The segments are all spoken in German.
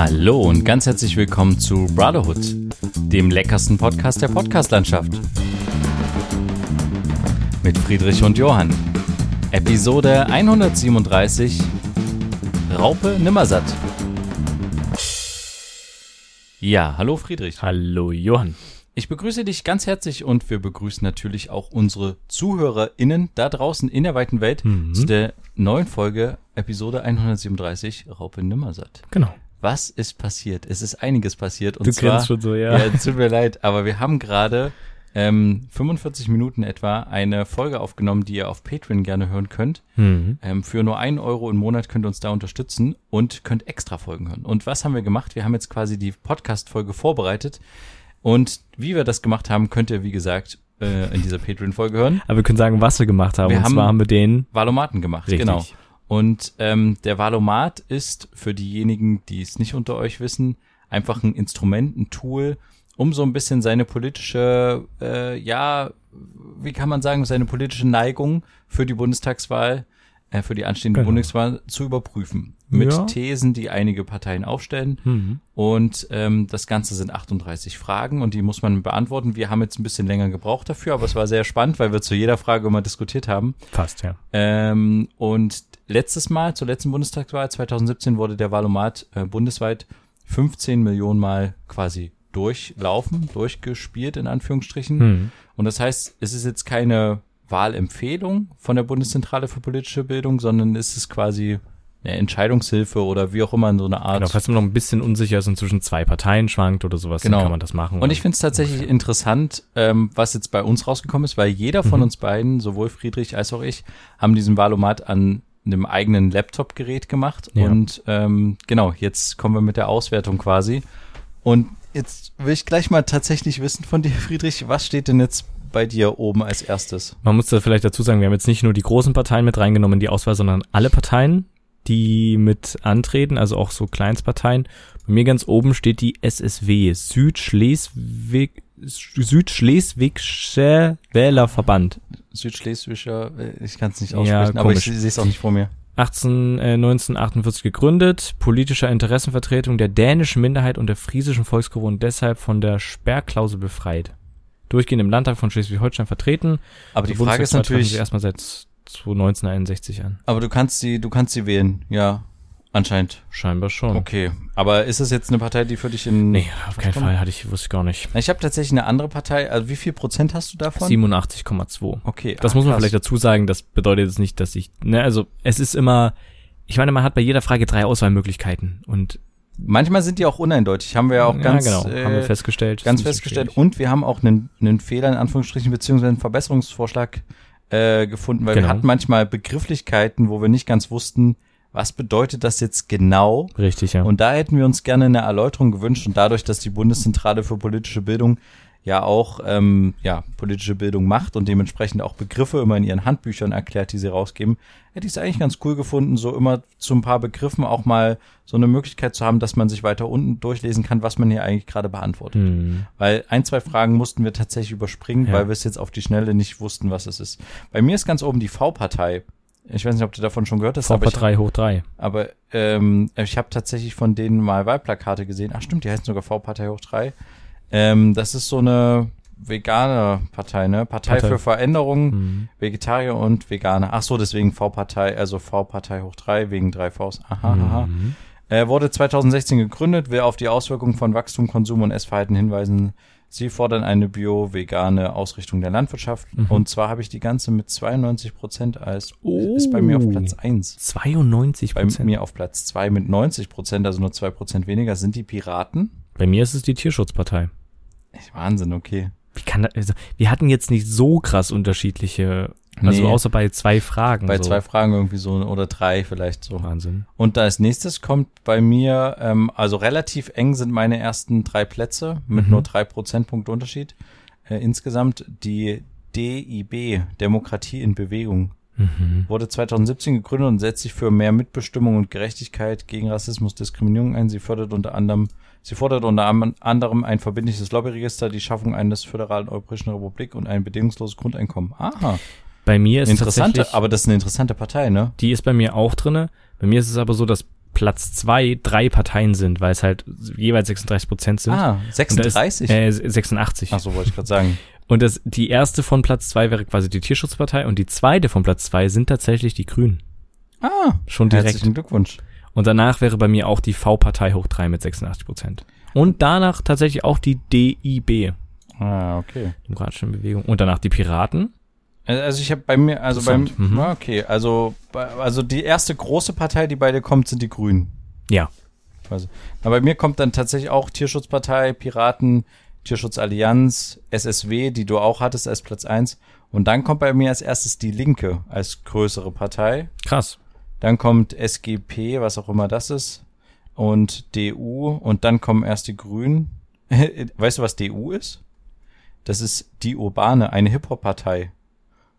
Hallo und ganz herzlich willkommen zu Brotherhood, dem leckersten Podcast der Podcastlandschaft. Mit Friedrich und Johann. Episode 137 Raupe Nimmersatt. Ja, hallo Friedrich. Hallo Johann. Ich begrüße dich ganz herzlich und wir begrüßen natürlich auch unsere ZuhörerInnen da draußen in der weiten Welt Mhm. zu der neuen Folge, Episode 137, Raupe Nimmersatt. Genau. Was ist passiert? Es ist einiges passiert. Und Du zwar, kennst schon so, ja. Ja, tut mir leid, aber wir haben gerade ähm, 45 Minuten etwa eine Folge aufgenommen, die ihr auf Patreon gerne hören könnt. Mhm. Ähm, für nur einen Euro im Monat könnt ihr uns da unterstützen und könnt extra Folgen hören. Und was haben wir gemacht? Wir haben jetzt quasi die Podcast-Folge vorbereitet. Und wie wir das gemacht haben, könnt ihr, wie gesagt, äh, in dieser Patreon-Folge hören. Aber wir können sagen, was wir gemacht haben. Wir und haben- zwar haben wir den. Valomaten gemacht, Richtig. genau. Und ähm, der Valomat ist für diejenigen, die es nicht unter euch wissen, einfach ein Instrument, ein Tool, um so ein bisschen seine politische, äh, ja, wie kann man sagen, seine politische Neigung für die Bundestagswahl, äh, für die anstehende Genau. Bundestagswahl zu überprüfen. Mit Ja. Thesen, die einige Parteien aufstellen. Mhm. Und ähm, das Ganze sind 38 Fragen und die muss man beantworten. Wir haben jetzt ein bisschen länger gebraucht dafür, aber es war sehr spannend, weil wir zu jeder Frage immer diskutiert haben. Fast, ja. Ähm, und letztes Mal, zur letzten Bundestagswahl 2017, wurde der Valomat äh, bundesweit 15 Millionen Mal quasi durchlaufen, durchgespielt in Anführungsstrichen. Mhm. Und das heißt, es ist jetzt keine Wahlempfehlung von der Bundeszentrale für politische Bildung, sondern es ist quasi eine Entscheidungshilfe oder wie auch immer in so einer Art. Genau, falls man noch ein bisschen unsicher ist und zwischen zwei Parteien schwankt oder sowas, Genau. dann kann man das machen. Und ich finde es tatsächlich interessant, ähm, was jetzt bei uns rausgekommen ist, weil jeder von Mhm. uns beiden, sowohl Friedrich als auch ich, haben diesen Valomat an einem eigenen Laptop-Gerät gemacht. Ja. Und ähm, genau, jetzt kommen wir mit der Auswertung quasi. Und jetzt will ich gleich mal tatsächlich wissen von dir, Friedrich, was steht denn jetzt bei dir oben als erstes? Man muss da vielleicht dazu sagen, wir haben jetzt nicht nur die großen Parteien mit reingenommen in die Auswahl, sondern alle Parteien, die mit antreten, also auch so Kleinstparteien. Bei mir ganz oben steht die SSW, Südschleswig, Südschleswigsche Wählerverband. Südschleswischer, äh, ich kann es nicht Ja, aussprechen, aber ich sehe es auch nicht vor mir. 18, äh, 1948 gegründet, politischer Interessenvertretung der dänischen Minderheit und der friesischen Volksgruppe und deshalb von der Sperrklausel befreit. Durchgehend im Landtag von Schleswig-Holstein vertreten. Aber die Frage ist natürlich, erstmal seit 1961 an. aber du kannst sie, du kannst sie wählen, ja, anscheinend. Scheinbar schon. Okay, aber ist es jetzt eine Partei, die für dich in Nee, auf keinen kommt? Fall hatte ich, wusste ich gar nicht. Ich habe tatsächlich eine andere Partei. Also wie viel Prozent hast du davon? 87,2. Okay. Das ah, muss man krass. vielleicht dazu sagen, das bedeutet jetzt nicht, dass ich, ne, also es ist immer, ich meine, man hat bei jeder Frage drei Auswahlmöglichkeiten und Manchmal sind die auch uneindeutig. Haben wir ja auch ganz, ja, genau, äh, haben wir festgestellt. ganz festgestellt. schwierig. Und wir haben auch einen, einen Fehler in Anführungsstrichen beziehungsweise einen Verbesserungsvorschlag äh, gefunden, weil wir Genau. hatten manchmal Begrifflichkeiten, wo wir nicht ganz wussten, was bedeutet das jetzt genau. Richtig, ja. Und da hätten wir uns gerne eine Erläuterung gewünscht. Und dadurch, dass die Bundeszentrale für politische Bildung ja auch ähm, ja, politische Bildung macht und dementsprechend auch Begriffe immer in ihren Handbüchern erklärt, die sie rausgeben, hätte ich es eigentlich ganz cool gefunden, so immer zu ein paar Begriffen auch mal so eine Möglichkeit zu haben, dass man sich weiter unten durchlesen kann, was man hier eigentlich gerade beantwortet. Hm. Weil ein, zwei Fragen mussten wir tatsächlich überspringen, Ja. weil wir es jetzt auf die Schnelle nicht wussten, was es ist. Bei mir ist ganz oben die V-Partei. Ich weiß nicht, ob du davon schon gehört hast, aber Vorpart ich, 3 hoch 3. aber ähm, ich habe tatsächlich von denen mal Wahlplakate gesehen. Ach stimmt, die heißen sogar V-Partei hoch 3. Ähm, das ist so eine vegane Partei, ne? Partei, Partei. für Veränderung, Hm. Vegetarier und Veganer. Ach so, deswegen V-Partei, also V-Partei hoch 3 wegen drei Vs. Aha, aha. Mhm. Er wurde 2016 gegründet, will auf die Auswirkungen von Wachstum, Konsum und Essverhalten hinweisen. Sie fordern eine bio-vegane Ausrichtung der Landwirtschaft. Mhm. Und zwar habe ich die ganze mit 92 Prozent als, Oh. ist bei mir auf Platz 1. 92% Bei Prozent. mir auf Platz 2 mit 90 Prozent, also nur 2 Prozent weniger, sind die Piraten. Bei mir ist es die Tierschutzpartei. Wahnsinn, okay. Wie kann das, also, wir hatten jetzt nicht so krass unterschiedliche, also Nee. außer bei zwei Fragen. Bei so. zwei Fragen irgendwie so oder drei vielleicht so. Wahnsinn. Und da als nächstes kommt bei mir, ähm, also relativ eng sind meine ersten drei Plätze mit Mhm. nur drei Prozentpunkte Unterschied. Äh, insgesamt die DIB, Demokratie in Bewegung, Mhm. wurde 2017 gegründet und setzt sich für mehr Mitbestimmung und Gerechtigkeit gegen Rassismus, Diskriminierung ein. Sie fördert unter anderem, sie fordert unter anderem ein verbindliches Lobbyregister, die Schaffung eines föderalen Europäischen Republik und ein bedingungsloses Grundeinkommen. Aha, Bei mir ist interessante, aber das ist eine interessante Partei, ne? die ist bei mir auch drinne. Bei mir ist es aber so, dass Platz zwei drei Parteien sind, weil es halt jeweils 36 Prozent sind. Ah, Und da 36. Ist, äh, 86. Ach so, wollte ich gerade sagen. Und das, die erste von Platz zwei wäre quasi die Tierschutzpartei und die zweite von Platz zwei sind tatsächlich die Grünen. Ah, Schon direkt. herzlichen Glückwunsch. Und danach wäre bei mir auch die V-Partei hoch drei mit 86 Prozent. Und danach tatsächlich auch die DIB, Ah, okay. Demokratische Bewegung. Und danach die Piraten. Äh, Also ich habe bei mir, also beim, mhm. Okay, also also die erste große Partei, die bei dir kommt, sind die Grünen. Ja. Also, aber bei mir kommt dann tatsächlich auch Tierschutzpartei, Piraten, Tierschutzallianz, SSW, die du auch hattest als Platz eins. Und dann kommt bei mir als erstes die Linke als größere Partei. Krass. Dann kommt SGP, was auch immer das ist, und DU und dann kommen erst die Grünen. weißt du, was DU ist? Das ist die Urbane, eine Hip-Hop-Partei.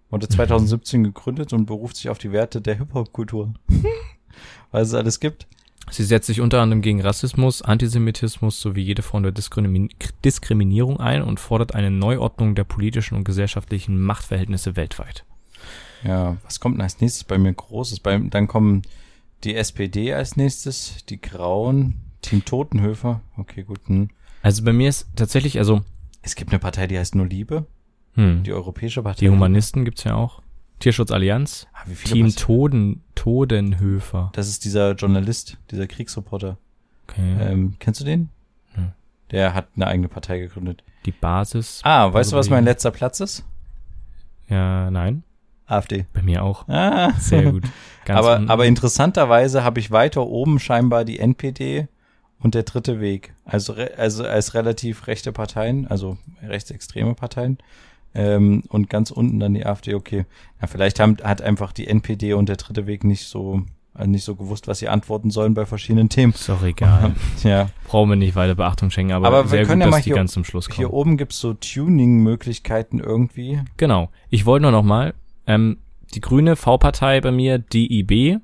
Wurde 2017 gegründet und beruft sich auf die Werte der Hip-Hop-Kultur. was es alles gibt. Sie setzt sich unter anderem gegen Rassismus, Antisemitismus sowie jede Form der Diskrimi Diskriminierung ein und fordert eine Neuordnung der politischen und gesellschaftlichen Machtverhältnisse weltweit. Ja, was kommt denn als nächstes bei mir Großes? Bei, dann kommen die SPD als nächstes, die Grauen, Team Totenhöfer. Okay, gut. Hm. Also bei mir ist tatsächlich, also, Es gibt eine Partei, die heißt nur Liebe, hm, die Europäische Partei. die Humanisten gibt's ja auch. Tierschutzallianz, Ah, wie viele Team Toden, Todenhöfer. Das ist dieser Journalist, dieser Kriegsreporter. Okay. Ähm, kennst du den? Hm. Der hat eine eigene Partei gegründet. Die Basis. Ah, weißt du, was mein letzter Platz ist? Ja, nein. AfD. Bei mir auch. Ah. Sehr gut. Ganz aber, aber interessanterweise habe ich weiter oben scheinbar die NPD und der dritte Weg. Also, also als relativ rechte Parteien, also rechtsextreme Parteien. Ähm, und ganz unten dann die AfD, okay. Ja, vielleicht haben, hat einfach die NPD und der dritte Weg nicht so, äh, nicht so gewusst, was sie antworten sollen bei verschiedenen Themen. ist doch egal. Ja. Brauchen wir nicht weiter Beachtung schenken, aber, Aber wir sehr können gut, ja dass mal die hier- ganz zum Schluss kommen. Hier oben gibt's so Tuning-Möglichkeiten irgendwie. Genau. Ich wollte nur noch mal, ähm, die grüne V-Partei bei mir, DIB,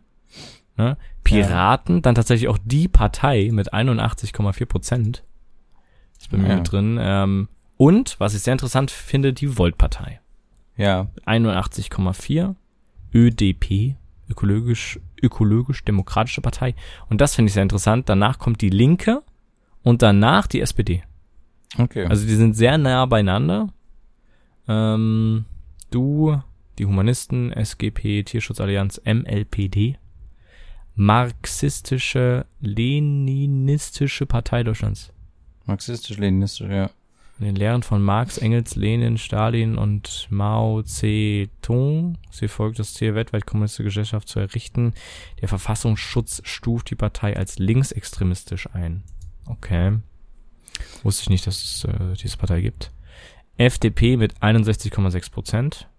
ne? Piraten, dann tatsächlich auch die Partei mit 81,4 Prozent. Ist bei mir Ja. mit drin. Ähm, und, was ich sehr interessant finde, die Volt-Partei. Ja. 81,4. ÖDP, ökologisch, ökologisch-demokratische Partei. Und das finde ich sehr interessant. Danach kommt die Linke und danach die SPD. Okay. Also die sind sehr nah beieinander. Ähm, du, die Humanisten, SGP, Tierschutzallianz, MLPD, Marxistische, Leninistische Partei Deutschlands. Marxistisch-Leninistisch, ja. In den Lehren von Marx, Engels, Lenin, Stalin und Mao Zedong. Sie folgt das Ziel, weltweit kommunistische Gesellschaft zu errichten. Der Verfassungsschutz stuft die Partei als linksextremistisch ein. Okay. Wusste ich nicht, dass es äh, diese Partei gibt. FDP mit 61,6 Prozent.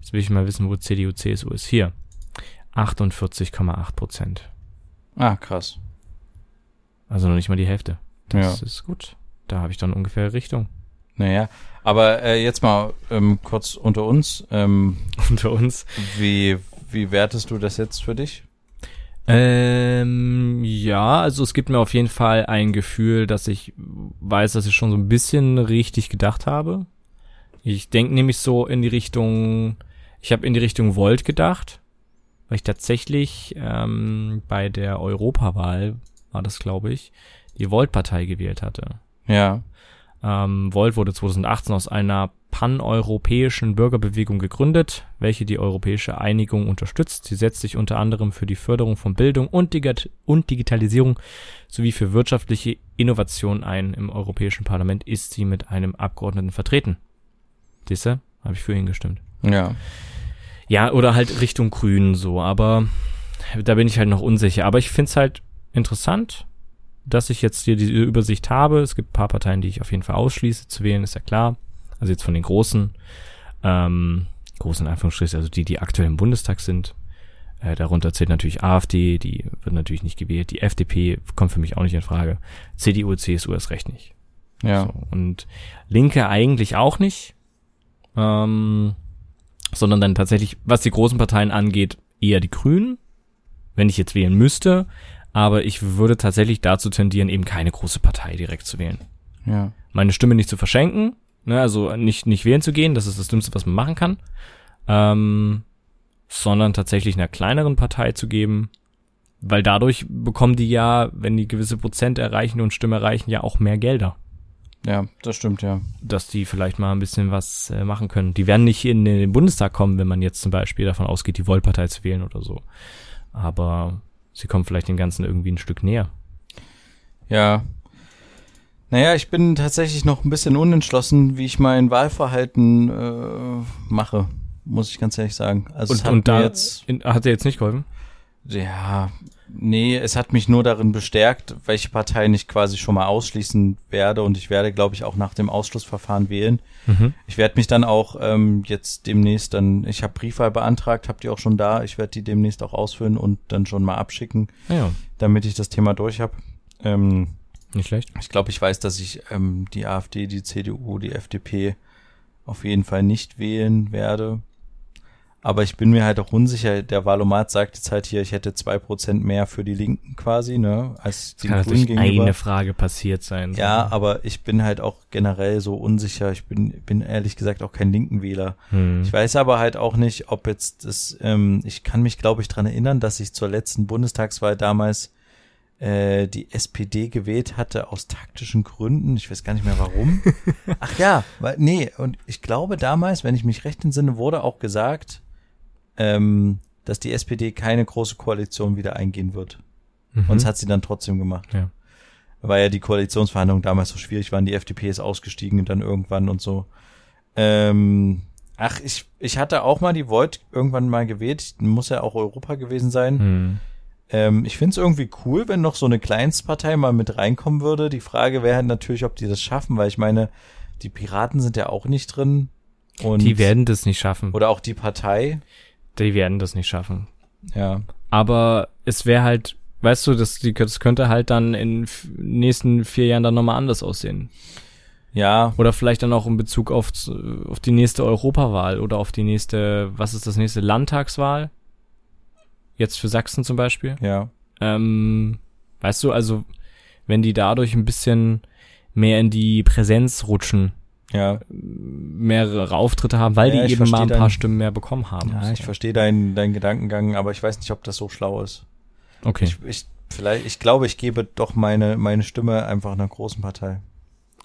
Jetzt will ich mal wissen, wo CDU, CSU ist. Hier. 48,8 Prozent. Ah, krass. Also noch nicht mal die Hälfte. Das Ja. ist gut. Da habe ich dann ungefähr Richtung. Naja, aber äh, jetzt mal ähm, kurz unter uns. Ähm, Unter uns. wie, wie wertest du das jetzt für dich? Ähm, ja, also es gibt mir auf jeden Fall ein Gefühl, dass ich weiß, dass ich schon so ein bisschen richtig gedacht habe. Ich denke nämlich so in die Richtung, ich habe in die Richtung Volt gedacht, weil ich tatsächlich ähm, bei der Europawahl, war das glaube ich, die Volt-Partei gewählt hatte. Ja. Ähm, Volt wurde 2018 aus einer paneuropäischen Bürgerbewegung gegründet, welche die europäische Einigung unterstützt. Sie setzt sich unter anderem für die Förderung von Bildung und, Digat und Digitalisierung sowie für wirtschaftliche Innovation ein. Im Europäischen Parlament ist sie mit einem Abgeordneten vertreten. Siehste, habe ich für ihn gestimmt. Ja. Ja, oder halt Richtung Grün so, aber da bin ich halt noch unsicher. Aber ich find's halt interessant, dass ich jetzt hier diese Übersicht habe. Es gibt ein paar Parteien, die ich auf jeden Fall ausschließe zu wählen, ist ja klar. Also jetzt von den großen, ähm, großen Anführungsstrichen, also die, die aktuell im Bundestag sind. Äh, darunter zählt natürlich AfD, die wird natürlich nicht gewählt. Die FDP kommt für mich auch nicht in Frage. CDU, CSU erst recht nicht. Ja. So, und Linke eigentlich auch nicht. Ähm, sondern dann tatsächlich, was die großen Parteien angeht, eher die Grünen, wenn ich jetzt wählen müsste. Aber ich würde tatsächlich dazu tendieren, eben keine große Partei direkt zu wählen. Ja. Meine Stimme nicht zu verschenken, ne, also nicht, nicht wählen zu gehen, das ist das Dümmste, was man machen kann. Ähm, sondern tatsächlich einer kleineren Partei zu geben, weil dadurch bekommen die ja, wenn die gewisse Prozent erreichen und Stimme erreichen, ja auch mehr Gelder. Ja, das stimmt, ja. Dass die vielleicht mal ein bisschen was äh, machen können. Die werden nicht in den Bundestag kommen, wenn man jetzt zum Beispiel davon ausgeht, die Wollpartei zu wählen oder so. Aber sie kommen vielleicht den Ganzen irgendwie ein Stück näher. Ja. Naja, ich bin tatsächlich noch ein bisschen unentschlossen, wie ich mein Wahlverhalten äh, mache, muss ich ganz ehrlich sagen. Also Und, hat und da jetzt in, hat dir jetzt nicht geholfen? Ja, nee, es hat mich nur darin bestärkt, welche Partei ich quasi schon mal ausschließen werde und ich werde, glaube ich, auch nach dem Ausschlussverfahren wählen. Mhm. Ich werde mich dann auch ähm, jetzt demnächst dann, ich habe Briefwahl beantragt, habt ihr auch schon da, ich werde die demnächst auch ausfüllen und dann schon mal abschicken, Ja, damit ich das Thema durch habe. Ähm, nicht schlecht. ich glaube, ich weiß, dass ich ähm, die AfD, die CDU, die FDP auf jeden Fall nicht wählen werde. Aber ich bin mir halt auch unsicher. Der Valomat sagt jetzt halt hier, ich hätte zwei Prozent mehr für die Linken quasi, ne, als Das die kann Grünen gegenüber. eine Frage passiert sein. Ja, aber ich bin halt auch generell so unsicher. Ich bin, bin ehrlich gesagt auch kein Linkenwähler. Hm. Ich weiß aber halt auch nicht, ob jetzt das, ähm, ich kann mich, glaube ich, dran erinnern, dass ich zur letzten Bundestagswahl damals äh, die SPD gewählt hatte aus taktischen Gründen. Ich weiß gar nicht mehr warum. Ach ja, weil, nee, und ich glaube damals, wenn ich mich recht entsinne, wurde auch gesagt, ähm, dass die SPD keine große Koalition wieder eingehen wird. Mhm. Und das hat sie dann trotzdem gemacht. Ja. Weil ja die Koalitionsverhandlungen damals so schwierig waren, die FDP ist ausgestiegen und dann irgendwann und so. Ähm, ach, ich, ich hatte auch mal die Volt irgendwann mal gewählt. Muss ja auch Europa gewesen sein. Hm. Ähm, ich finde es irgendwie cool, wenn noch so eine Kleinstpartei mal mit reinkommen würde. Die Frage wäre halt natürlich, ob die das schaffen, weil ich meine, die Piraten sind ja auch nicht drin. Und Die werden das nicht schaffen. oder auch die Partei. Die werden das nicht schaffen. Ja. Aber es wäre halt, weißt du, das, die, das könnte halt dann in nächsten vier Jahren dann nochmal anders aussehen. Ja, Oder vielleicht dann auch in Bezug auf, auf die nächste Europawahl oder auf die nächste, was ist das nächste, Landtagswahl? Jetzt für Sachsen zum Beispiel. ja. Ähm, weißt du, also wenn die dadurch ein bisschen mehr in die Präsenz rutschen, Ja, mehrere Auftritte haben, weil Ja, die eben mal ein verstehe paar dein- Stimmen mehr bekommen haben. ja ich verstehe deinen deinen Gedankengang, aber ich weiß nicht, ob das so schlau ist. Okay. Ich, ich, vielleicht, ich glaube, ich gebe doch meine, meine Stimme einfach einer großen Partei.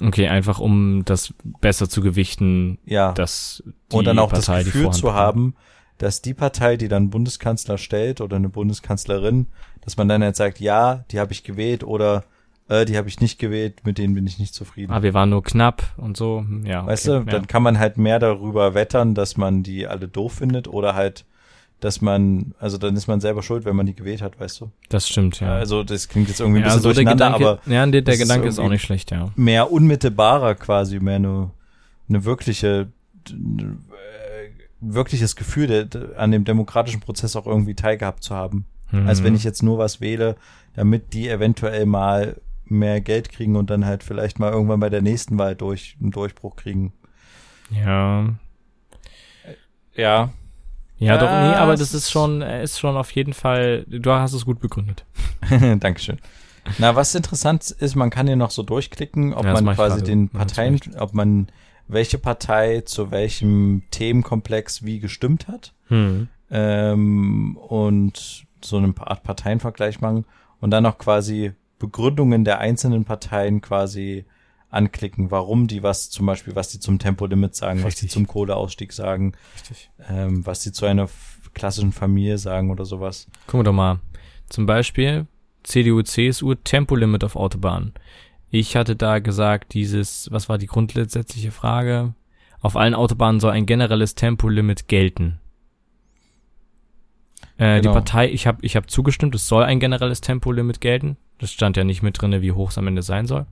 Okay, einfach um das besser zu gewichten, Ja. dass die und dann auch Partei das Gefühl zu haben, dass die Partei, die dann Bundeskanzler stellt oder eine Bundeskanzlerin, dass man dann halt sagt, ja, die habe ich gewählt oder äh, die habe ich nicht gewählt, mit denen bin ich nicht zufrieden. Ah, wir waren nur knapp und so. Hm, Ja, okay, weißt du, ja. dann kann man halt mehr darüber wettern, dass man die alle doof findet oder halt, dass man, also dann ist man selber schuld, wenn man die gewählt hat, weißt du. das stimmt, ja. Also das klingt jetzt irgendwie ein ja, bisschen so der durcheinander, Gedanke, aber ja, der, der das ist Gedanke ist auch nicht schlecht, ja. mehr unmittelbarer quasi, mehr eine, eine wirkliche, äh, wirkliches Gefühl der, an dem demokratischen Prozess auch irgendwie teilgehabt zu haben. Als Mhm. wenn ich jetzt nur was wähle, damit die eventuell mal mehr Geld kriegen und dann halt vielleicht mal irgendwann bei der nächsten Wahl durch einen Durchbruch kriegen. Ja. Ja. Ja, doch, nee, Ja, aber das ist schon, äh, ist schon auf jeden Fall, du hast es gut begründet. Dankeschön. Na, was interessant ist, man kann hier noch so durchklicken, ob Ja, man quasi den Ja, Parteien, ob man welche Partei zu welchem Themenkomplex wie gestimmt hat. Hm. ähm, und so eine Art Parteienvergleich machen und dann noch quasi Begründungen der einzelnen Parteien quasi anklicken, warum die was zum Beispiel, was die zum Tempolimit sagen, was die Richtig. zum Kohleausstieg sagen, Richtig. ähm, was die zu einer klassischen Familie sagen oder sowas. Gucken wir doch mal. Zum Beispiel CDU, CSU, Tempolimit auf Autobahnen. Ich hatte da gesagt, dieses, was war die grundsätzliche Frage? Auf allen Autobahnen soll ein generelles Tempolimit gelten. Äh, Die Genau. Partei, ich habe ich hab zugestimmt, es soll ein generelles Tempolimit gelten. Das stand ja nicht mit drinne, wie hoch es am Ende sein soll.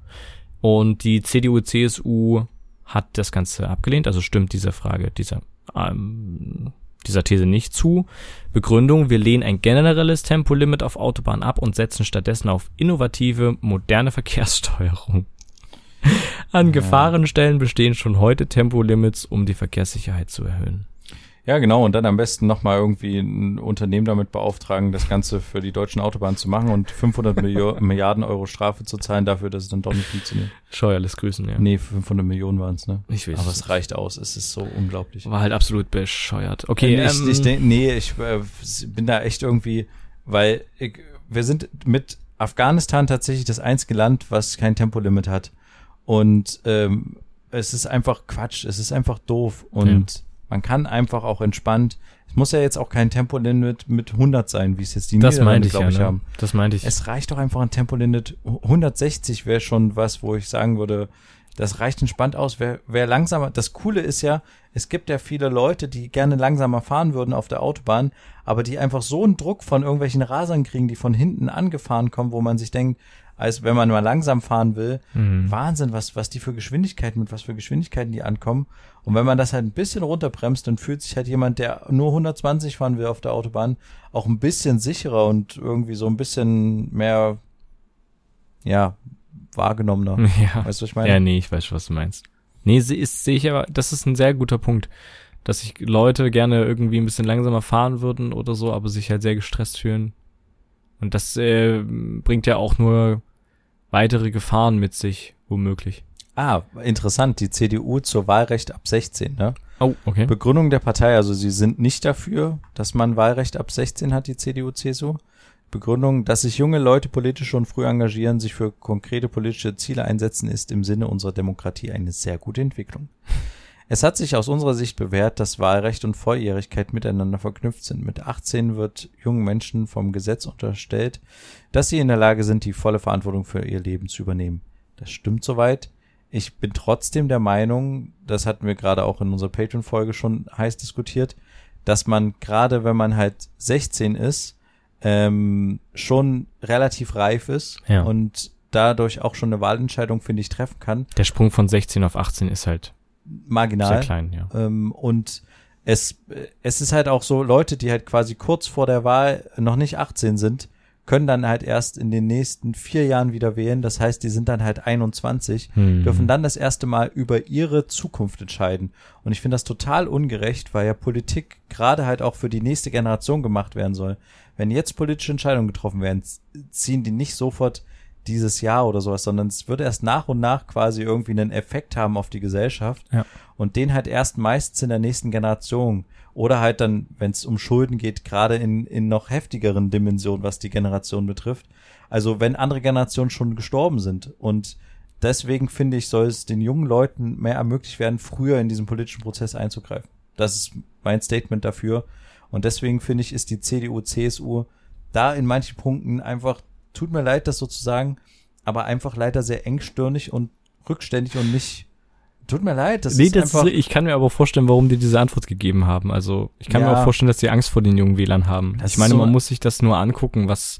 Und die CDU, CSU hat das Ganze abgelehnt, also stimmt dieser Frage, dieser, ähm, dieser These nicht zu. Begründung, wir lehnen ein generelles Tempolimit auf Autobahnen ab und setzen stattdessen auf innovative, moderne Verkehrssteuerung. An Ja. Gefahrenstellen bestehen schon heute Tempolimits, um die Verkehrssicherheit zu erhöhen. Ja, genau, und dann am besten nochmal irgendwie ein Unternehmen damit beauftragen, das Ganze für die deutschen Autobahnen zu machen und 500 Millio Milliarden Euro Strafe zu zahlen dafür, dass es dann doch nicht funktioniert. Scheuerles Grüßen, ja. Nee, 500 Millionen waren es, ne? Ich weiß Aber es reicht aus, es ist so unglaublich. War halt absolut bescheuert. Okay, ich, ähm, ich denk, nee, ich äh, bin da echt irgendwie, weil ich, wir sind mit Afghanistan tatsächlich das einzige Land, was kein Tempolimit hat. Und ähm, es ist einfach Quatsch, es ist einfach doof. Und. Man kann einfach auch entspannt. Es muss ja jetzt auch kein Tempolimit mit 100 sein, wie es jetzt die das Niederlande, glaube ich, ja, ne? haben. Das meinte ich. Es reicht doch einfach ein Tempolimit. 160 wäre schon was, wo ich sagen würde, das reicht entspannt aus. Wer, wer langsamer, das Coole ist ja, es gibt ja viele Leute, die gerne langsamer fahren würden auf der Autobahn, aber die einfach so einen Druck von irgendwelchen Rasern kriegen, die von hinten angefahren kommen, wo man sich denkt, als wenn man mal langsam fahren will, mhm. Wahnsinn, was, was die für Geschwindigkeiten, mit was für Geschwindigkeiten die ankommen. Und wenn man das halt ein bisschen runterbremst, dann fühlt sich halt jemand, der nur 120 fahren will auf der Autobahn, auch ein bisschen sicherer und irgendwie so ein bisschen mehr, ja, wahrgenommener. Ja. Weißt du, was ich meine? Ja, nee, ich weiß, was du meinst. Nee, ist, sehe ich aber, das ist ein sehr guter Punkt. Dass sich Leute gerne irgendwie ein bisschen langsamer fahren würden oder so, aber sich halt sehr gestresst fühlen. Und das äh, bringt ja auch nur weitere Gefahren mit sich, womöglich. Ah, interessant. Die CDU zur Wahlrecht ab 16, ne? Oh, okay. Begründung der Partei, also sie sind nicht dafür, dass man Wahlrecht ab 16 hat, die CDU, CSU. Begründung, dass sich junge Leute politisch schon früh engagieren, sich für konkrete politische Ziele einsetzen, ist im Sinne unserer Demokratie eine sehr gute Entwicklung. Es hat sich aus unserer Sicht bewährt, dass Wahlrecht und Volljährigkeit miteinander verknüpft sind. Mit 18 wird jungen Menschen vom Gesetz unterstellt, dass sie in der Lage sind, die volle Verantwortung für ihr Leben zu übernehmen. Das stimmt soweit. Ich bin trotzdem der Meinung, das hatten wir gerade auch in unserer Patreon-Folge schon heiß diskutiert, dass man gerade, wenn man halt 16 ist, ähm, schon relativ reif ist ja. und dadurch auch schon eine Wahlentscheidung, finde ich, treffen kann. Der Sprung von 16 auf 18 ist halt marginal. Sehr klein, ja. Ähm, und es, es ist halt auch so, Leute, die halt quasi kurz vor der Wahl noch nicht 18 sind, können dann halt erst in den nächsten vier Jahren wieder wählen. Das heißt, die sind dann halt 21, hm. dürfen dann das erste Mal über ihre Zukunft entscheiden. Und ich finde das total ungerecht, weil ja Politik gerade halt auch für die nächste Generation gemacht werden soll wenn jetzt politische Entscheidungen getroffen werden, ziehen die nicht sofort dieses Jahr oder sowas, sondern es wird erst nach und nach quasi irgendwie einen Effekt haben auf die Gesellschaft ja. und den halt erst meistens in der nächsten Generation oder halt dann, wenn es um Schulden geht, gerade in, in noch heftigeren Dimensionen, was die Generation betrifft. Also wenn andere Generationen schon gestorben sind und deswegen finde ich, soll es den jungen Leuten mehr ermöglicht werden, früher in diesen politischen Prozess einzugreifen. Das ist mein Statement dafür. Und deswegen finde ich, ist die CDU, CSU da in manchen Punkten einfach, tut mir leid, das sozusagen, aber einfach leider sehr engstirnig und rückständig und nicht, tut mir leid, das nee, ist das einfach. Ist, ich kann mir aber vorstellen, warum die diese Antwort gegeben haben. Also, ich kann ja, mir auch vorstellen, dass sie Angst vor den jungen Wählern haben. Ich meine, so man muss sich das nur angucken, was,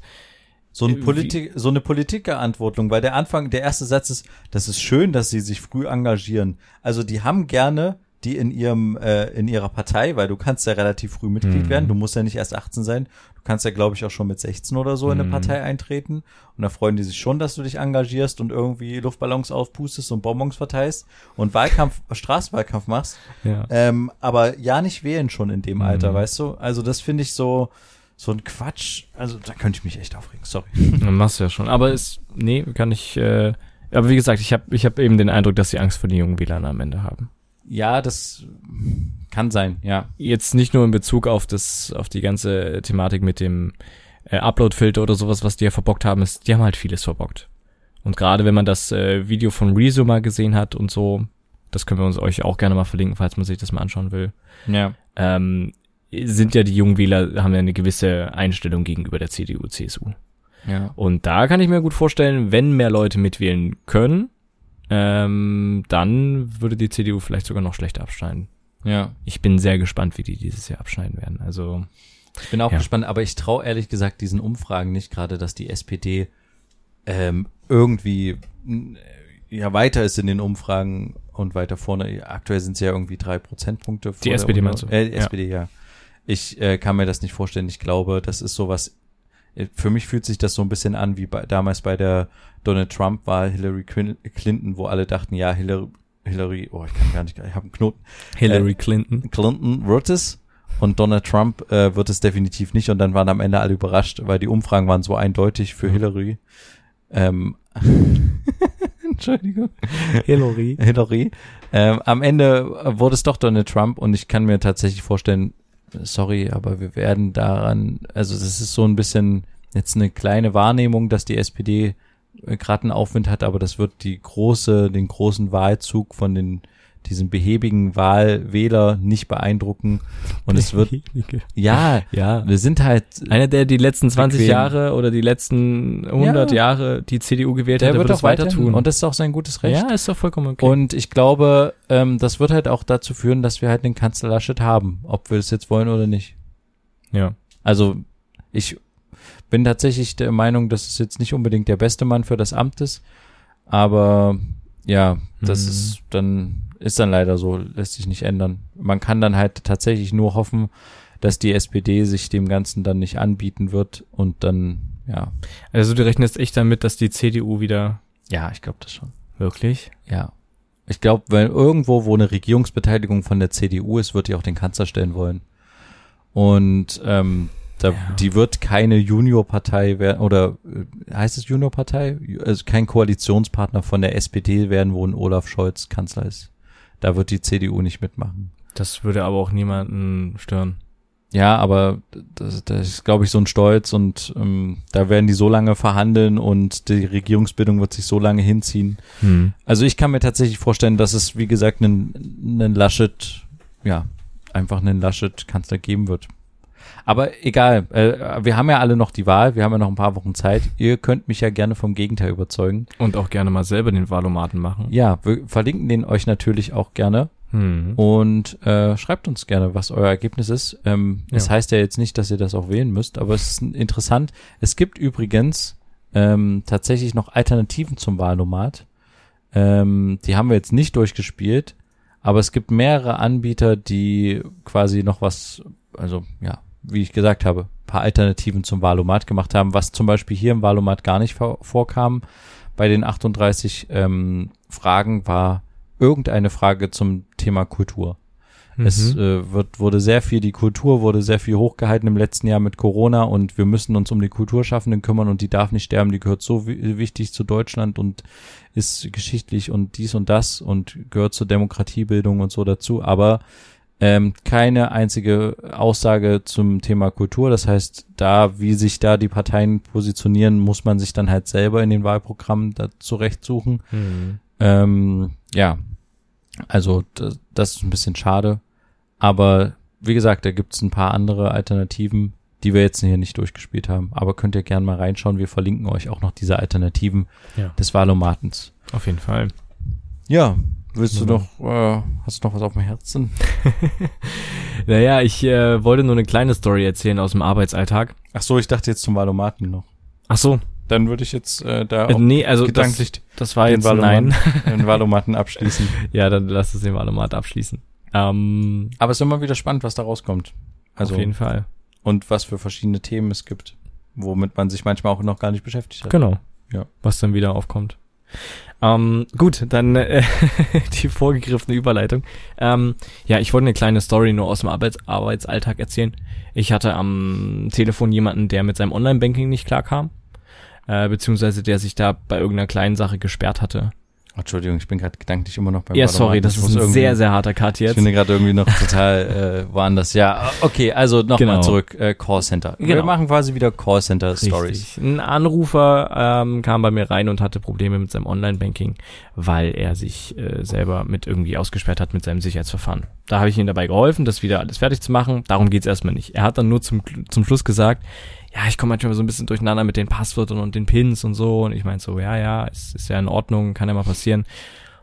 so, ein Politik, so eine Politikerantwortung, weil der Anfang, der erste Satz ist, das ist schön, dass sie sich früh engagieren. Also die haben gerne die in ihrem äh, in ihrer Partei, weil du kannst ja relativ früh Mitglied mhm. werden, du musst ja nicht erst 18 sein, kannst ja glaube ich auch schon mit 16 oder so in eine mhm. Partei eintreten und da freuen die sich schon, dass du dich engagierst und irgendwie Luftballons aufpustest und Bonbons verteilst und Wahlkampf Straßenwahlkampf machst. Ja. Ähm, aber ja nicht wählen schon in dem Alter, mhm. weißt du? Also das finde ich so so ein Quatsch, also da könnte ich mich echt aufregen, sorry. Dann machst du ja schon, aber ist nee, kann ich äh, aber wie gesagt, ich habe ich hab eben den Eindruck, dass sie Angst vor den jungen WLAN am Ende haben. Ja, das kann sein, ja. Jetzt nicht nur in Bezug auf das, auf die ganze Thematik mit dem äh, Upload-Filter oder sowas, was die ja verbockt haben, ist, die haben halt vieles verbockt. Und gerade wenn man das äh, Video von Rezo mal gesehen hat und so, das können wir uns euch auch gerne mal verlinken, falls man sich das mal anschauen will. Ja. Ähm, sind ja die jungen Wähler, haben ja eine gewisse Einstellung gegenüber der CDU, CSU. Ja. Und da kann ich mir gut vorstellen, wenn mehr Leute mitwählen können, ähm, dann würde die CDU vielleicht sogar noch schlechter abschneiden. Ja. Ich bin sehr gespannt, wie die dieses Jahr abschneiden werden. Also ich bin auch ja. gespannt, aber ich traue ehrlich gesagt diesen Umfragen nicht gerade, dass die SPD ähm, irgendwie äh, ja weiter ist in den Umfragen und weiter vorne. Aktuell sind sie ja irgendwie drei Prozentpunkte. Die SPD meinst du? Äh, SPD, ja. ja. Ich äh, kann mir das nicht vorstellen. Ich glaube, das ist sowas für mich fühlt sich das so ein bisschen an wie bei, damals bei der Donald Trump-Wahl Hillary Clinton, wo alle dachten, ja, Hillary, Hillary, oh, ich kann gar nicht, ich habe einen Knoten. Hillary äh, Clinton. Clinton wird es und Donald Trump äh, wird es definitiv nicht und dann waren am Ende alle überrascht, weil die Umfragen waren so eindeutig für mhm. Hillary. Ähm, Entschuldigung. Hillary. Hillary. Ähm, am Ende wurde es doch Donald Trump und ich kann mir tatsächlich vorstellen, sorry, aber wir werden daran, also das ist so ein bisschen, jetzt eine kleine Wahrnehmung, dass die SPD äh, gerade einen Aufwind hat, aber das wird die große, den großen Wahlzug von den diesen behäbigen Wahlwähler nicht beeindrucken. Und es wird ja ja. wir sind halt einer der die letzten 20 bequem. Jahre oder die letzten 100 Ja. Jahre die CDU gewählt der hat, der wird weiter weiter tun. und das ist auch sein gutes Recht. Ja ist doch vollkommen okay. Und ich glaube ähm, das wird halt auch dazu führen dass wir halt den Kanzler Laschet haben ob wir es jetzt wollen oder nicht. Ja. Also ich bin tatsächlich der Meinung, dass es jetzt nicht unbedingt der beste Mann für das Amt ist, aber ja, das Mhm. ist dann ist dann leider so, lässt sich nicht ändern. Man kann dann halt tatsächlich nur hoffen, dass die SPD sich dem Ganzen dann nicht anbieten wird und dann ja, also du rechnest echt damit dass die CDU wieder ja, ich glaube das schon. wirklich Ja. Ich glaube, wenn irgendwo, wo eine Regierungsbeteiligung von der CDU ist, wird die auch den Kanzler stellen wollen. Und ähm, da, Ja. die wird keine Juniorpartei werden, oder äh, heißt es Juniorpartei? Also kein Koalitionspartner von der SPD werden, wo ein Olaf Scholz Kanzler ist. Da wird die CDU nicht mitmachen. das würde aber auch niemanden stören Ja, aber das, das ist, glaube ich, so ein Stolz und ähm, da werden die so lange verhandeln und die Regierungsbildung wird sich so lange hinziehen. hm. Also ich kann mir tatsächlich vorstellen, dass es, wie gesagt, einen, einen Laschet, ja, einfach einen Laschet-Kanzler geben wird. Aber egal, äh, wir haben ja alle noch die Wahl, wir haben ja noch ein paar Wochen Zeit. Ihr könnt mich ja gerne vom Gegenteil überzeugen. und auch gerne mal selber den Valomaten machen Ja, wir verlinken den euch natürlich auch gerne hm. und äh, schreibt uns gerne, was euer Ergebnis ist. Ähm, Ja. Das heißt ja jetzt nicht, dass ihr das auch wählen müsst, aber es ist interessant. Es gibt übrigens ähm, tatsächlich noch Alternativen zum Wahlnomat. Ähm, die haben wir jetzt nicht durchgespielt, aber es gibt mehrere Anbieter, die quasi noch was, also ja, wie ich gesagt habe, paar Alternativen zum Wahlomat gemacht haben, was zum Beispiel hier im Wahlomat gar nicht vor, vorkam. Bei den 38 ähm, Fragen war irgendeine Frage zum Thema Kultur. Es Mhm. äh, wird, wurde sehr viel, die Kultur wurde sehr viel hochgehalten im letzten Jahr mit Corona und wir müssen uns um die Kulturschaffenden kümmern und die darf nicht sterben, die gehört so wi- wichtig zu Deutschland und ist geschichtlich und dies und das und gehört zur Demokratiebildung und so dazu, aber ähm, keine einzige Aussage zum Thema Kultur. Das heißt, da, wie sich da die Parteien positionieren, muss man sich dann halt selber in den Wahlprogrammen da zurechtsuchen. Hm. Ähm, ja, also das, das ist ein bisschen schade. Aber wie gesagt, da gibt's ein paar andere Alternativen, die wir jetzt hier nicht durchgespielt haben. Aber könnt ihr gerne mal reinschauen. Wir verlinken euch auch noch diese Alternativen Ja. des Wahlomatens. auf jeden Fall Ja, willst du noch, äh, hast du noch was auf dem Herzen? naja ich äh, wollte nur eine kleine Story erzählen aus dem Arbeitsalltag Ach so, ich dachte jetzt zum Wahlomaten noch. ach so Dann würde ich jetzt äh, da äh, auch nee also gedanklich das, das war den jetzt nein den Wahlomaten abschließen. ja dann lass es den Valomat abschließen ähm, Aber es ist immer wieder spannend, was da rauskommt. Also auf jeden Fall und was für verschiedene Themen es gibt, womit man sich manchmal auch noch gar nicht beschäftigt hat. Genau. Ja. Was dann wieder aufkommt. Ähm, gut, dann äh, die vorgegriffene Überleitung. Ähm, ja, ich wollte eine kleine Story nur aus dem Arbeits Arbeitsalltag erzählen. Ich hatte am Telefon jemanden, der mit seinem Online-Banking nicht klarkam, äh, beziehungsweise der sich da bei irgendeiner kleinen Sache gesperrt hatte. Entschuldigung, ich bin gerade gedanklich immer noch beim Ja, sorry, das Ich ist ein sehr, sehr harter Cut Ich jetzt. finde gerade irgendwie noch total äh, woanders. Ja, okay, also nochmal Genau. zurück. Äh, Callcenter. Wir Genau. machen quasi wieder Callcenter-Stories. Ein Anrufer ähm, kam bei mir rein und hatte Probleme mit seinem Online-Banking, weil er sich äh, selber mit irgendwie ausgesperrt hat mit seinem Sicherheitsverfahren. Da habe ich ihm dabei geholfen, das wieder alles fertig zu machen. Darum geht's erstmal nicht. Er hat dann nur zum, zum Schluss gesagt, ja, ich komme manchmal so ein bisschen durcheinander mit den Passwörtern und den Pins und so. Und ich meinte so, ja, ja, es ist ja in Ordnung, kann ja mal passieren.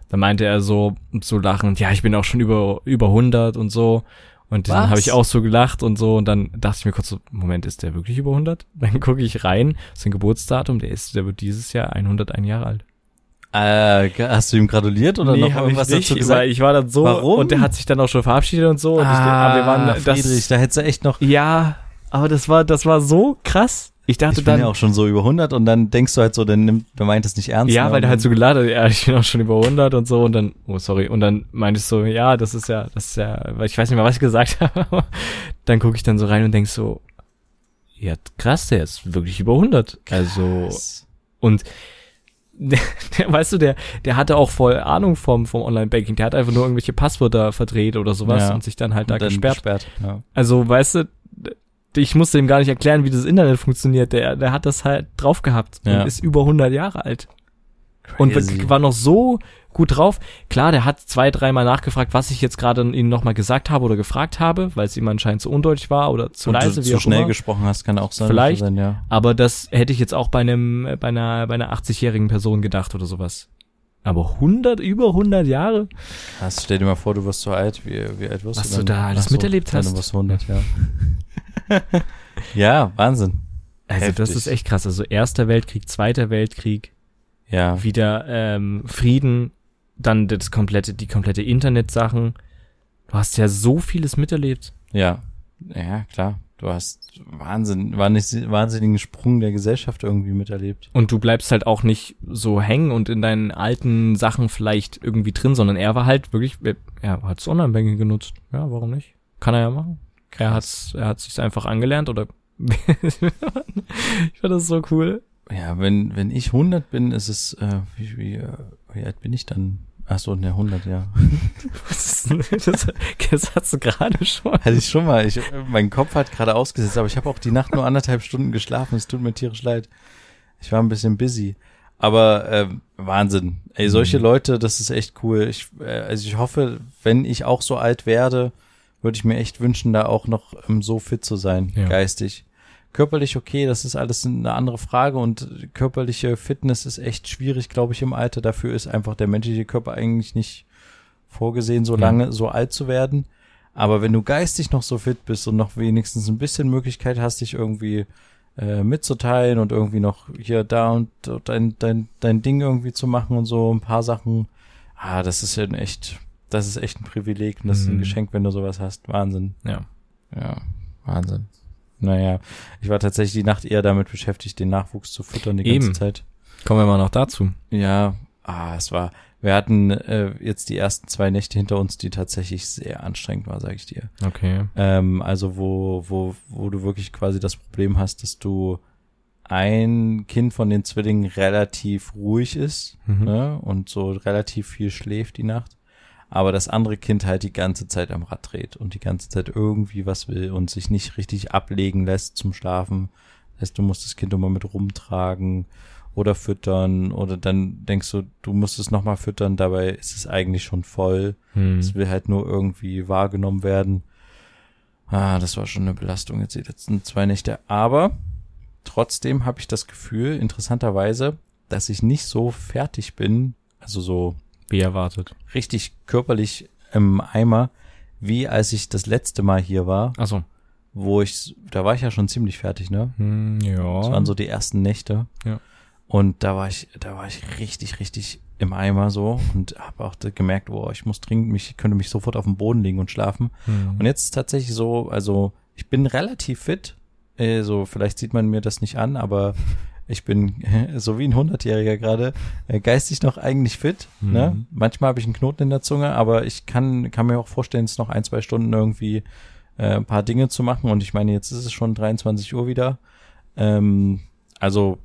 Dann meinte er so, so lachend, ja, ich bin auch schon über, über 100 und so. Und dann habe ich auch so gelacht und so. Und dann dachte ich mir kurz so, Moment, ist der wirklich über 100? Dann gucke ich rein, sein Geburtsdatum, der ist, der wird dieses Jahr 101 Jahre alt. Äh, hast du ihm gratuliert oder noch hab irgendwas ich nicht, dazu gesagt? ich war dann so Warum? und der hat sich dann auch schon verabschiedet und so. Und ich, aber wir waren, Ah, Friedrich, das, da hättest du echt noch. ja, aber das war, das war so krass. Ich dachte Ich bin dann, ja auch schon so über 100 und dann denkst du halt so, dann nimmt, der meint es nicht ernst. Ja, ne? weil der halt so geladen hat, ja, ich bin auch schon über 100 und so und dann, oh sorry, und dann meinte ich so, ja, das ist ja, das ist ja, weil ich weiß nicht mehr, was ich gesagt habe. dann gucke ich dann so rein und denk so, ja, krass, der ist wirklich über 100. Also, Krass. und der, der, weißt du, der, der hatte auch voll Ahnung vom, vom Online-Banking. Der hat einfach nur irgendwelche Passwörter verdreht oder sowas Ja. und sich dann halt da Und dann gesperrt. gesperrt. Ja. Also, weißt du, ich musste ihm gar nicht erklären, wie das Internet funktioniert. Der, der hat das halt drauf gehabt Ja. und ist über 100 Jahre alt. Und Crazy. war noch so gut drauf. Klar, der hat zwei, dreimal nachgefragt, was ich jetzt gerade ihm nochmal gesagt habe oder gefragt habe, weil es ihm anscheinend zu undeutlich war oder zu Und leise, du wie zu auch schnell immer. gesprochen hast, kann auch sein. Vielleicht. Sein, ja. Aber das hätte ich jetzt auch bei einem, bei einer, bei einer 80-jährigen Person gedacht oder sowas. Aber 100, über 100 Jahre? Krass, stell dir mal vor, du wirst so alt, wie, wie alt wirst Was du du dann? da alles Ach so, miterlebt hast. Du wirst 100, ja. ja, Wahnsinn. Also das Heftig. ist echt krass. Also Erster Weltkrieg, Zweiter Weltkrieg, Ja, wieder ähm, Frieden, dann das komplette, die komplette Internetsachen. Du hast ja so vieles miterlebt. ja, ja, klar. Du hast Wahnsinn, wahnsinnig- wahnsinnigen Sprung der Gesellschaft irgendwie miterlebt. Und du bleibst halt auch nicht so hängen und in deinen alten Sachen vielleicht irgendwie drin, sondern er war halt wirklich, er hat das Online-Banking genutzt. Ja, warum nicht? Kann er ja machen. Er hat, er hat sich einfach angelernt oder ich fand das so cool. Ja, wenn, wenn ich 100 bin, ist es, äh, wie, wie, äh, wie alt bin ich dann? Ach so, ne, 100, ja. Was ist denn das? Das hast du gerade schon. Hatte ich schon mal. Ich, mein Kopf hat gerade ausgesetzt, aber ich habe auch die Nacht nur anderthalb Stunden geschlafen. Es tut mir tierisch leid. Ich war ein bisschen busy. Aber ähm, Wahnsinn. Ey, solche Mhm. Leute, das ist echt cool. Ich, äh, also ich hoffe, wenn ich auch so alt werde, würde ich mir echt wünschen, da auch noch ähm, so fit zu sein, Ja. geistig. Körperlich okay, das ist alles eine andere Frage und körperliche Fitness ist echt schwierig, glaube ich, im Alter. Dafür ist einfach der menschliche Körper eigentlich nicht vorgesehen, so Ja. lange, so alt zu werden. Aber wenn du geistig noch so fit bist und noch wenigstens ein bisschen Möglichkeit hast, dich irgendwie äh, mitzuteilen und irgendwie noch hier da und dein, dein, dein Ding irgendwie zu machen und so ein paar Sachen, ah, das ist ja ein echt, das ist echt ein Privileg und das ist ein Mhm. Geschenk, wenn du sowas hast. Wahnsinn. Ja. Ja, Wahnsinn. Naja, ich war tatsächlich die Nacht eher damit beschäftigt, den Nachwuchs zu füttern die ganze Eben. Zeit. Kommen wir mal noch dazu. Ja, ah, es war, wir hatten äh, jetzt die ersten zwei Nächte hinter uns, die tatsächlich sehr anstrengend war, sage ich dir. Okay. Ähm, also wo, wo, wo du wirklich quasi das Problem hast, dass du ein Kind von den Zwillingen relativ ruhig ist Mhm. ne, und so relativ viel schläft die Nacht, aber das andere Kind halt die ganze Zeit am Rad dreht und die ganze Zeit irgendwie was will und sich nicht richtig ablegen lässt zum Schlafen. Das heißt, du musst das Kind immer mit rumtragen oder füttern oder dann denkst du, du musst es nochmal füttern, dabei ist es eigentlich schon voll. Hm. Es will halt nur irgendwie wahrgenommen werden. Ah, das war schon eine Belastung jetzt die letzten zwei Nächte. Aber trotzdem habe ich das Gefühl, interessanterweise, dass ich nicht so fertig bin, also so Wie erwartet. richtig körperlich im Eimer, wie als ich das letzte Mal hier war, Achso. wo ich, da war ich ja schon ziemlich fertig, ne? Hm, ja. Das waren so die ersten Nächte. Ja. Und da war ich, da war ich richtig, richtig im Eimer so und habe auch gemerkt, oh, ich muss dringend mich, ich könnte mich sofort auf den Boden legen und schlafen. Hm. Und jetzt ist tatsächlich so, also ich bin relativ fit. Äh, so, vielleicht sieht man mir das nicht an, aber ich bin so wie ein Hundertjähriger gerade äh, geistig noch eigentlich fit. Ne? Mhm. Manchmal habe ich einen Knoten in der Zunge, aber ich kann, kann mir auch vorstellen, es noch ein, zwei Stunden irgendwie äh, ein paar Dinge zu machen. Und ich meine, jetzt ist es schon 23 Uhr wieder. Ähm, also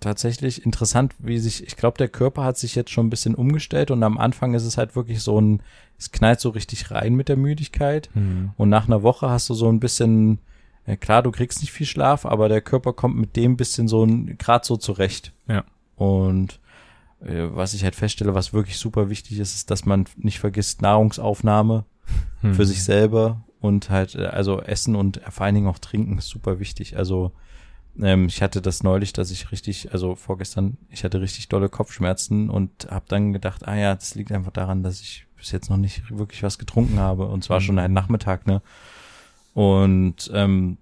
tatsächlich interessant, wie sich, ich glaube, der Körper hat sich jetzt schon ein bisschen umgestellt und am Anfang ist es halt wirklich so ein, es knallt so richtig rein mit der Müdigkeit. Hm. Und nach einer Woche hast du so ein bisschen, äh, klar, du kriegst nicht viel Schlaf, aber der Körper kommt mit dem bisschen so ein, grad so zurecht. Ja. Und äh, was ich halt feststelle, was wirklich super wichtig ist, ist, dass man nicht vergisst Nahrungsaufnahme Hm. für sich selber und halt, äh, also Essen und vor allen Dingen auch Trinken ist super wichtig. Also ähm, ich hatte das neulich, dass ich richtig, also vorgestern, ich hatte richtig dolle Kopfschmerzen und habe dann gedacht, ah ja, das liegt einfach daran, dass ich bis jetzt noch nicht wirklich was getrunken habe und zwar Mhm. schon ein Nachmittag, ne? Und ähm,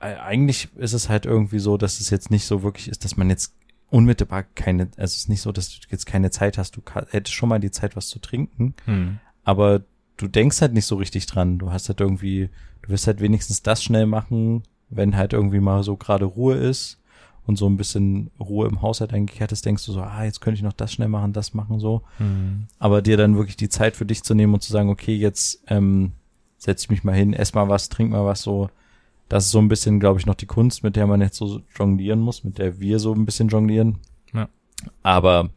e- eigentlich ist es halt irgendwie so, dass es jetzt nicht so wirklich ist, dass man jetzt unmittelbar keine, also es ist nicht so, dass du jetzt keine Zeit hast, du hättest schon mal die Zeit, was zu trinken, Hm. aber du denkst halt nicht so richtig dran. Du hast halt irgendwie, du wirst halt wenigstens das schnell machen, wenn halt irgendwie mal so gerade Ruhe ist und so ein bisschen Ruhe im Haushalt eingekehrt ist, denkst du so, ah, jetzt könnte ich noch das schnell machen, das machen, so. Hm. Aber dir dann wirklich die Zeit für dich zu nehmen und zu sagen, okay, jetzt ähm, setz ich mich mal hin, ess mal was, trink mal was, so. Das ist so ein bisschen, glaube ich, noch die Kunst, mit der man jetzt so jonglieren muss, mit der wir so ein bisschen jonglieren. Ja. Aber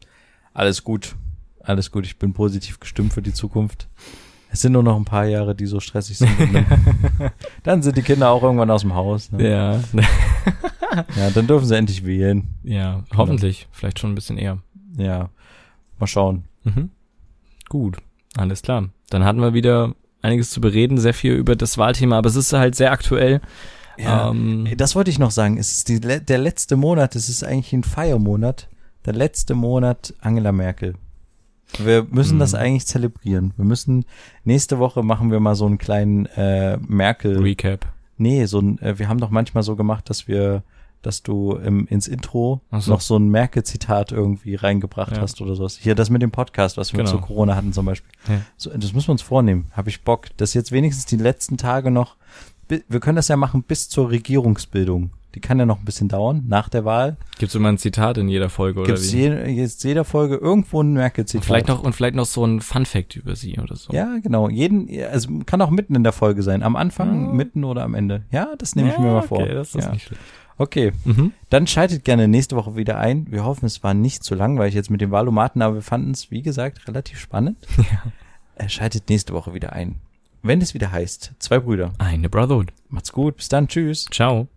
alles gut. Alles gut. Ich bin positiv gestimmt für die Zukunft. Es sind nur noch ein paar Jahre, die so stressig sind. Dann, sind die Kinder auch irgendwann aus dem Haus. Ne? Ja. Ja, dann dürfen sie endlich wählen. ja, hoffentlich. Vielleicht schon ein bisschen eher. Ja, mal schauen. Mhm. Gut, alles klar. Dann hatten wir wieder einiges zu bereden, sehr viel über das Wahlthema, aber es ist halt sehr aktuell. Ja, Ähm, das wollte ich noch sagen. Es ist die, der letzte Monat. Es ist eigentlich ein Feiermonat. Der letzte Monat Angela Merkel. Wir müssen Mhm. das eigentlich zelebrieren. Wir müssen nächste Woche machen wir mal so einen kleinen äh, Merkel. Recap. Nee, so ein, äh, wir haben doch manchmal so gemacht, dass wir, dass du im, ins Intro so. noch so ein Merkel-Zitat irgendwie reingebracht Ja. hast oder sowas. Hier das mit dem Podcast, was wir Genau. zu Corona hatten zum Beispiel. Ja. So, das müssen wir uns vornehmen. Habe ich Bock, dass jetzt wenigstens die letzten Tage noch, wir können das ja machen bis zur Regierungsbildung. Die kann ja noch ein bisschen dauern, nach der Wahl. Gibt's immer ein Zitat in jeder Folge oder Gibt es wie? je, jetzt jeder Folge irgendwo ein Und Merkel-Zitat. vielleicht noch und vielleicht noch so ein Fun Fact über sie oder so. Ja, genau. Jeden, also kann auch mitten in der Folge sein. Am Anfang, Ja. mitten oder am Ende. Ja, das nehme ich mir mal vor. Okay, das ist nicht schlecht. Okay. Mhm. Dann schaltet gerne nächste Woche wieder ein. Wir hoffen, es war nicht zu langweilig jetzt mit den Wahlomaten, aber wir fanden es, wie gesagt, relativ spannend. Äh, Schaltet nächste Woche wieder ein. Wenn es wieder heißt, zwei Brüder. Eine Brotherhood. Macht's gut, bis dann, tschüss. Ciao.